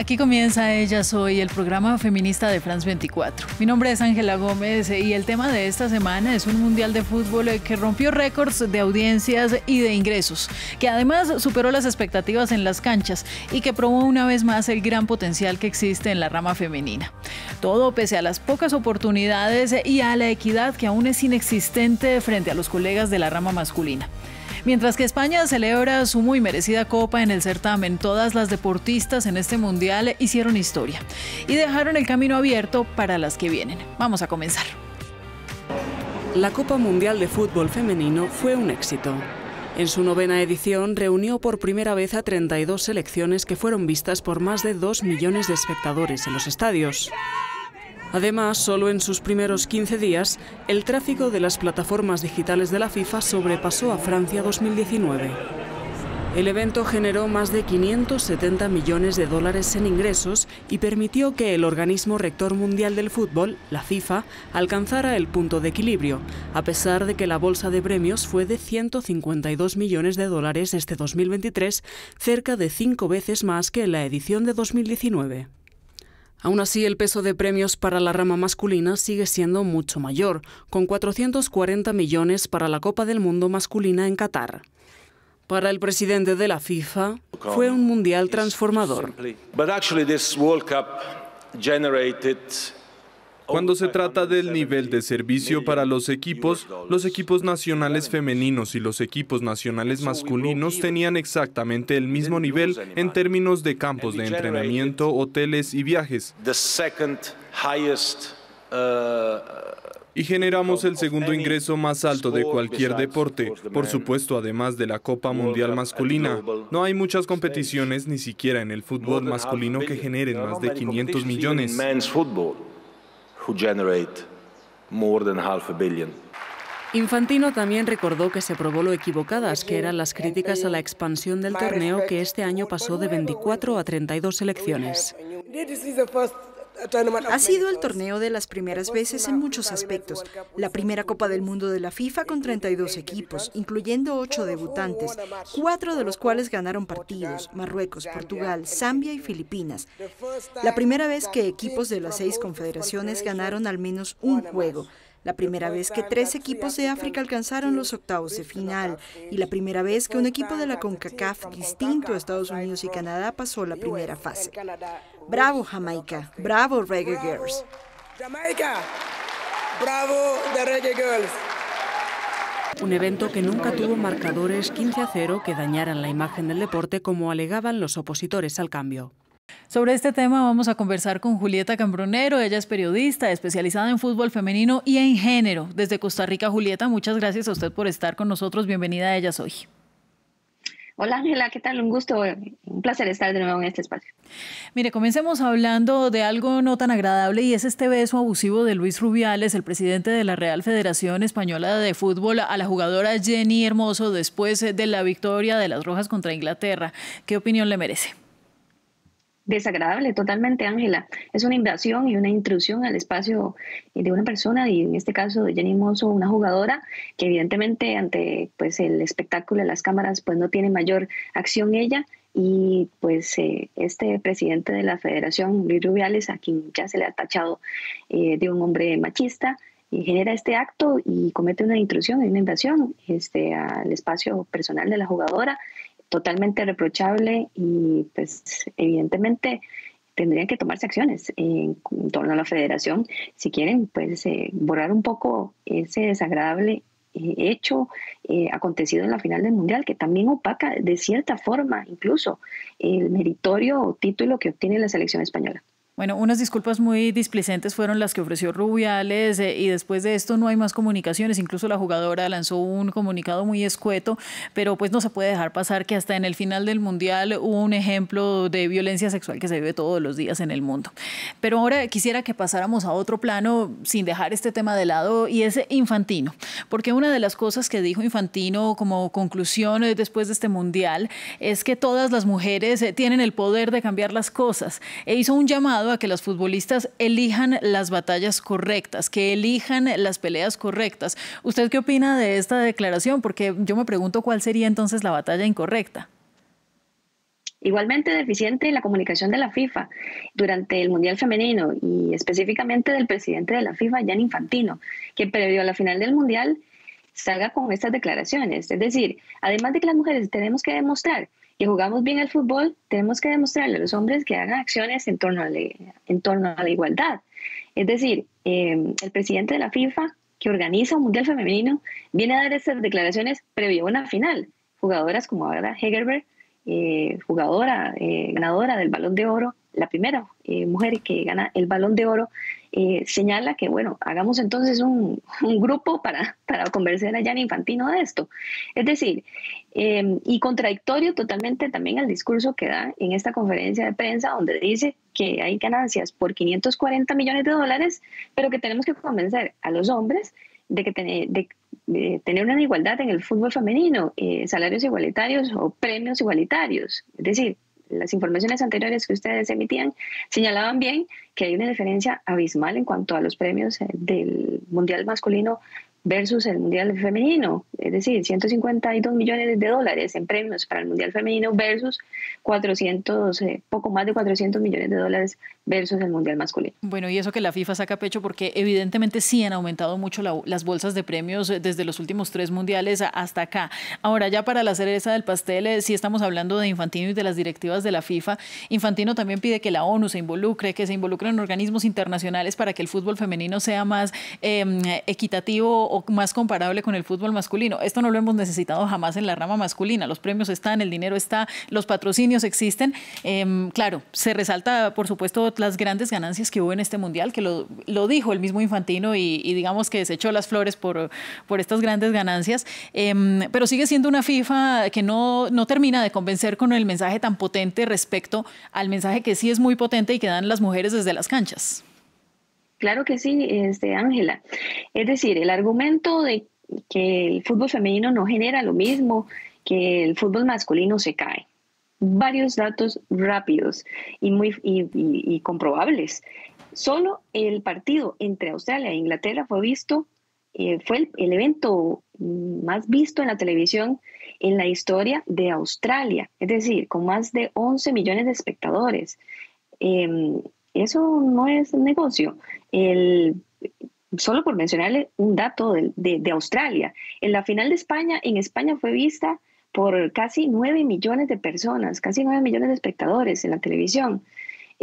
Aquí comienza Ella Soy, el programa feminista de France 24. Mi nombre es Ángela Gómez y el tema de esta semana es un mundial de fútbol que rompió récords de audiencias y de ingresos, que además superó las expectativas en las canchas y que probó una vez más el gran potencial que existe en la rama femenina. Todo pese a las pocas oportunidades y a la equidad que aún es inexistente frente a los colegas de la rama masculina. Mientras que España celebra su muy merecida copa en el certamen, todas las deportistas en este mundial hicieron historia y dejaron el camino abierto para las que vienen. Vamos a comenzar. La Copa Mundial de Fútbol Femenino fue un éxito. En su novena edición reunió por primera vez a 32 selecciones que fueron vistas por más de 2 millones de espectadores en los estadios. Además, solo en sus primeros 15 días, el tráfico de las plataformas digitales de la FIFA sobrepasó a Francia 2019. El evento generó más de 570 millones de dólares en ingresos y permitió que el organismo rector mundial del fútbol, la FIFA, alcanzara el punto de equilibrio, a pesar de que la bolsa de premios fue de 152 millones de dólares este 2023, cerca de cinco veces más que en la edición de 2019. Aún así, el peso de premios para la rama masculina sigue siendo mucho mayor, con 440 millones para la Copa del Mundo masculina en Qatar. Para el presidente de la FIFA, fue un mundial transformador. Cuando se trata del nivel de servicio para los equipos, los equipos nacionales femeninos y los equipos nacionales masculinos tenían exactamente el mismo nivel en términos de campos de entrenamiento, hoteles y viajes. Y generamos el segundo ingreso más alto de cualquier deporte, por supuesto, además de la Copa Mundial masculina. No hay muchas competiciones, ni siquiera en el fútbol masculino, que generen más de 500 millones. Infantino también recordó que se probó lo equivocadas que eran las críticas a la expansión del torneo que este año pasó de 24 a 32 selecciones. Ha sido el torneo de las primeras veces en muchos aspectos. La primera Copa del Mundo de la FIFA con 32 equipos, incluyendo 8 debutantes, cuatro de los cuales ganaron partidos, Marruecos, Portugal, Zambia y Filipinas. La primera vez que equipos de las seis confederaciones ganaron al menos un juego la primera vez que tres equipos de África alcanzaron los octavos de final y la primera vez que un equipo de la CONCACAF distinto a Estados Unidos y Canadá pasó la primera fase. Bravo Jamaica, bravo Reggae Girls. Jamaica, bravo the Reggae Girls. Un evento que nunca tuvo marcadores 15 a 0 que dañaran la imagen del deporte como alegaban los opositores al cambio. Sobre este tema vamos a conversar con Julieta Cambronero. Ella es periodista especializada en fútbol femenino y en género. Desde Costa Rica, Julieta, muchas gracias a usted por estar con nosotros. Bienvenida a Ellas Hoy. Hola Ángela, ¿qué tal? Un gusto, un placer estar de nuevo en este espacio. Mire, comencemos hablando de algo no tan agradable y es este beso abusivo de Luis Rubiales, el presidente de la Real Federación Española de Fútbol, a la jugadora Jenny Hermoso después de la victoria de las Rojas contra Inglaterra. ¿Qué opinión le merece? Desagradable totalmente, Ángela. Es una invasión y una intrusión al espacio de una persona y en este caso de Jenny Mozo, una jugadora que evidentemente ante pues el espectáculo de las cámaras pues no tiene mayor acción ella y pues eh, este presidente de la Federación, Luis Rubiales, a quien ya se le ha tachado eh, de un hombre machista, genera este acto y comete una intrusión, una invasión este, al espacio personal de la jugadora totalmente reprochable y pues evidentemente tendrían que tomarse acciones en, torno a la federación si quieren pues eh, borrar un poco ese desagradable eh, hecho eh, acontecido en la final del mundial que también opaca de cierta forma incluso el meritorio título que obtiene la selección española. Bueno, unas disculpas muy displicentes fueron las que ofreció Rubiales eh, y después de esto no hay más comunicaciones. Incluso la jugadora lanzó un comunicado muy escueto, pero pues no se puede dejar pasar que hasta en el final del Mundial hubo un ejemplo de violencia sexual que se vive todos los días en el mundo. Pero ahora quisiera que pasáramos a otro plano sin dejar este tema de lado y es Infantino, porque una de las cosas que dijo Infantino como conclusión eh, después de este Mundial es que todas las mujeres eh, tienen el poder de cambiar las cosas e hizo un llamado a que las futbolistas elijan las batallas correctas, que elijan las peleas correctas. ¿Usted qué opina de esta declaración? Porque yo me pregunto cuál sería entonces la batalla incorrecta. Igualmente deficiente la comunicación de la FIFA durante el Mundial Femenino y específicamente del presidente de la FIFA, Jan Infantino, que previo a la final del Mundial salga con estas declaraciones. Es decir, además de que las mujeres tenemos que demostrar que jugamos bien el fútbol, tenemos que demostrarle a los hombres que hagan acciones en torno a la, en torno a la igualdad. Es decir, eh, el presidente de la FIFA, que organiza un Mundial Femenino, viene a dar estas declaraciones previo a una final. Jugadoras como ahora Hegerberg eh, jugadora eh, ganadora del balón de oro, la primera eh, mujer que gana el balón de oro, señala que, bueno, hagamos entonces un, grupo para, para convencer a Jan Infantino de esto. Es decir, y contradictorio totalmente también al discurso que da en esta conferencia de prensa, donde dice que hay ganancias por 540 millones de dólares, pero que tenemos que convencer a los hombres de que, de, tener una igualdad en el fútbol femenino, eh, salarios igualitarios o premios igualitarios. Es decir, las informaciones anteriores que ustedes emitían señalaban bien que hay una diferencia abismal en cuanto a los premios eh, del Mundial masculino versus el Mundial Femenino, es decir, 152 millones de dólares en premios para el Mundial Femenino versus 400, eh, poco más de 400 millones de dólares versus el Mundial Masculino. Bueno, y eso que la FIFA saca pecho porque evidentemente sí han aumentado mucho las bolsas de premios eh, desde los últimos tres mundiales hasta acá. Ahora ya para la cereza del pastel, eh, si estamos hablando de Infantino y de las directivas de la FIFA. Infantino también pide que la ONU se involucre, que se involucren organismos internacionales para que el fútbol femenino sea más em, equitativo más comparable con el fútbol masculino. Esto no lo hemos necesitado jamás en la rama masculina. Los premios están, el dinero está, los patrocinios existen. Em, claro, se resalta, por supuesto, las grandes ganancias que hubo en este mundial, que lo, dijo el mismo Infantino y, digamos que desechó las flores por, por estas grandes ganancias. Em, pero sigue siendo una FIFA que no, no termina de convencer con el mensaje tan potente respecto al mensaje que sí es muy potente y que dan las mujeres desde las canchas. Claro que sí, este, Ángela. Es decir, el argumento de que el fútbol femenino no genera lo mismo que el fútbol masculino se cae. Varios datos rápidos y, muy, y, comprobables. Solo el partido entre Australia e Inglaterra fue visto, eh, fue el, evento más visto en la televisión en la historia de Australia, es decir, con más de 11 millones de espectadores. Eh, eso no es negocio. El, solo por mencionarle un dato de, de, Australia, en la final de España, en España fue vista por casi 9 millones de personas, casi 9 millones de espectadores en la televisión.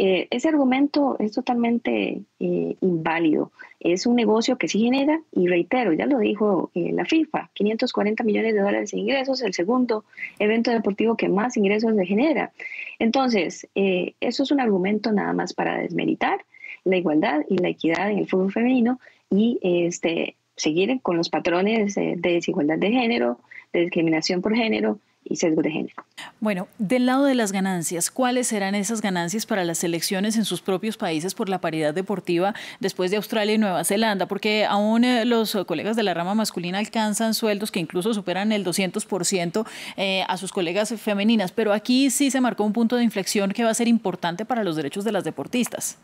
Eh, ese argumento es totalmente eh, inválido. Es un negocio que sí genera, y reitero, ya lo dijo eh, la FIFA, 540 millones de dólares en ingresos, el segundo evento deportivo que más ingresos le genera. Entonces, eso es un argumento nada más para desmeritar la igualdad y la equidad en el fútbol femenino y este, seguir con los patrones de desigualdad de género, de discriminación por género, y de género. Bueno, del lado de las ganancias, ¿cuáles serán esas ganancias para las selecciones en sus propios países por la paridad deportiva después de Australia y Nueva Zelanda? Porque aún eh, los colegas de la rama masculina alcanzan sueldos que incluso superan el 200% eh, a sus colegas femeninas, pero aquí sí se marcó un punto de inflexión que va a ser importante para los derechos de las deportistas.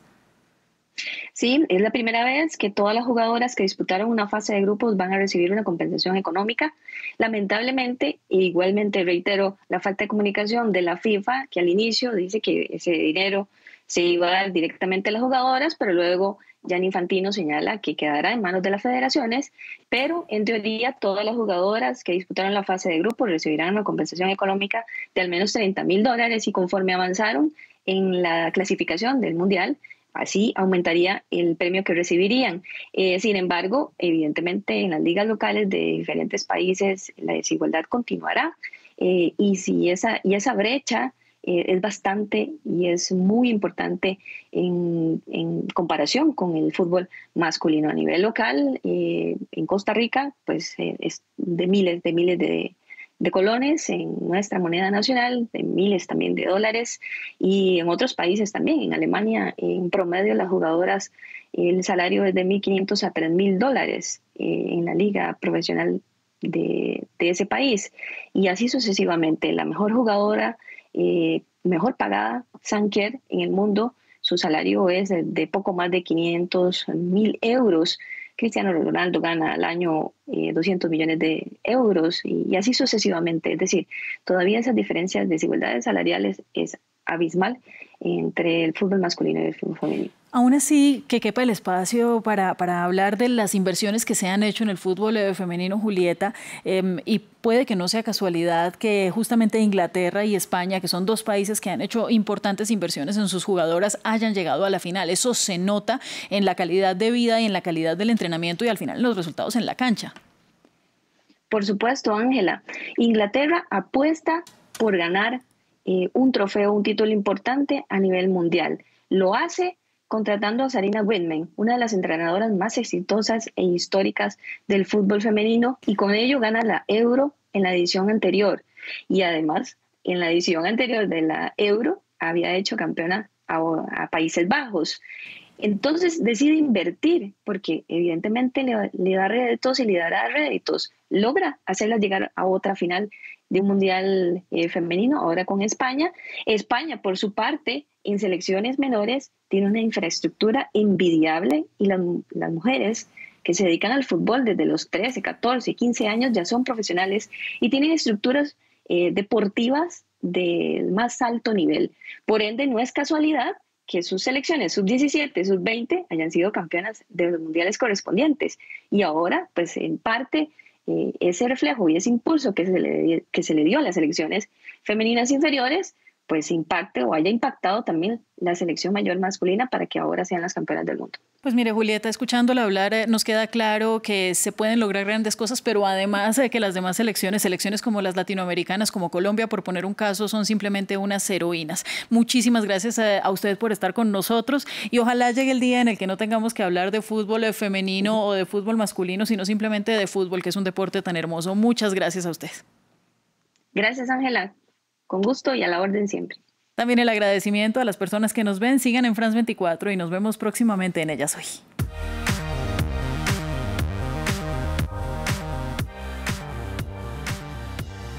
Sí, es la primera vez que todas las jugadoras que disputaron una fase de grupos van a recibir una compensación económica. Lamentablemente, igualmente reitero, la falta de comunicación de la FIFA, que al inicio dice que ese dinero se iba a dar directamente a las jugadoras, pero luego Jan Infantino señala que quedará en manos de las federaciones, pero en teoría todas las jugadoras que disputaron la fase de grupos recibirán una compensación económica de al menos 30 mil dólares y conforme avanzaron en la clasificación del Mundial, Así aumentaría el premio que recibirían. Eh, sin embargo, evidentemente en las ligas locales de diferentes países la desigualdad continuará eh, y, si esa, y esa brecha eh, es bastante y es muy importante en, comparación con el fútbol masculino. A nivel local, en Costa Rica, pues es de miles, de miles de, de colones en nuestra moneda nacional, de miles también de dólares y en otros países también. En Alemania, en promedio, las jugadoras, el salario es de 1.500 a 3.000 dólares eh, en la liga profesional de, ese país. Y así sucesivamente. La mejor jugadora, eh, mejor pagada, Sanker, en el mundo, su salario es de, poco más de 500 mil euros Cristiano Ronaldo gana al año 200 millones de euros y, y, así sucesivamente. Es decir, todavía esas diferencias, desigualdades salariales es abismal entre el fútbol masculino y el fútbol femenino. Aún así, que quepa el espacio para, para, hablar de las inversiones que se han hecho en el fútbol eh, femenino, Julieta, eh, y puede que no sea casualidad que justamente Inglaterra y España, que son dos países que han hecho importantes inversiones en sus jugadoras, hayan llegado a la final. Eso se nota en la calidad de vida y en la calidad del entrenamiento y al final en los resultados en la cancha. Por supuesto, Ángela. Inglaterra apuesta por ganar eh, un trofeo, un título importante a nivel mundial. Lo hace contratando a Sarina Whitman, una de las entrenadoras más exitosas e históricas del fútbol femenino, y con ello gana la Euro en la edición anterior. Y además, en la edición anterior de la Euro, había hecho campeona a, Países Bajos. Entonces decide invertir, porque evidentemente le, le, da réditos y le dará réditos. Logra hacerla llegar a otra final de un mundial eh, femenino, ahora con España. España, por su parte, en selecciones menores, tiene una infraestructura envidiable y las, mujeres que se dedican al fútbol desde los 13, 14, 15 años ya son profesionales y tienen estructuras eh, deportivas del más alto nivel. Por ende, no es casualidad que sus selecciones sub-17, sub-20 hayan sido campeonas de los mundiales correspondientes. Y ahora, pues en parte, eh, ese reflejo y ese impulso que se, le, que se le dio a las selecciones femeninas inferiores, pues impacte o haya impactado también la selección mayor masculina para que ahora sean las campeonas del mundo. Pues mire, Julieta, escuchándola hablar, eh, nos queda claro que se pueden lograr grandes cosas, pero además de que las demás selecciones, selecciones como las latinoamericanas, como Colombia, por poner un caso, son simplemente unas heroínas. Muchísimas gracias a, a usted por estar con nosotros y ojalá llegue el día en el que no tengamos que hablar de fútbol femenino o de fútbol masculino, sino simplemente de fútbol, que es un deporte tan hermoso. Muchas gracias a usted. Gracias, Ángela. Con gusto y a la orden siempre. También el agradecimiento a las personas que nos ven. Sigan en France 24 y nos vemos próximamente en Ellas Hoy.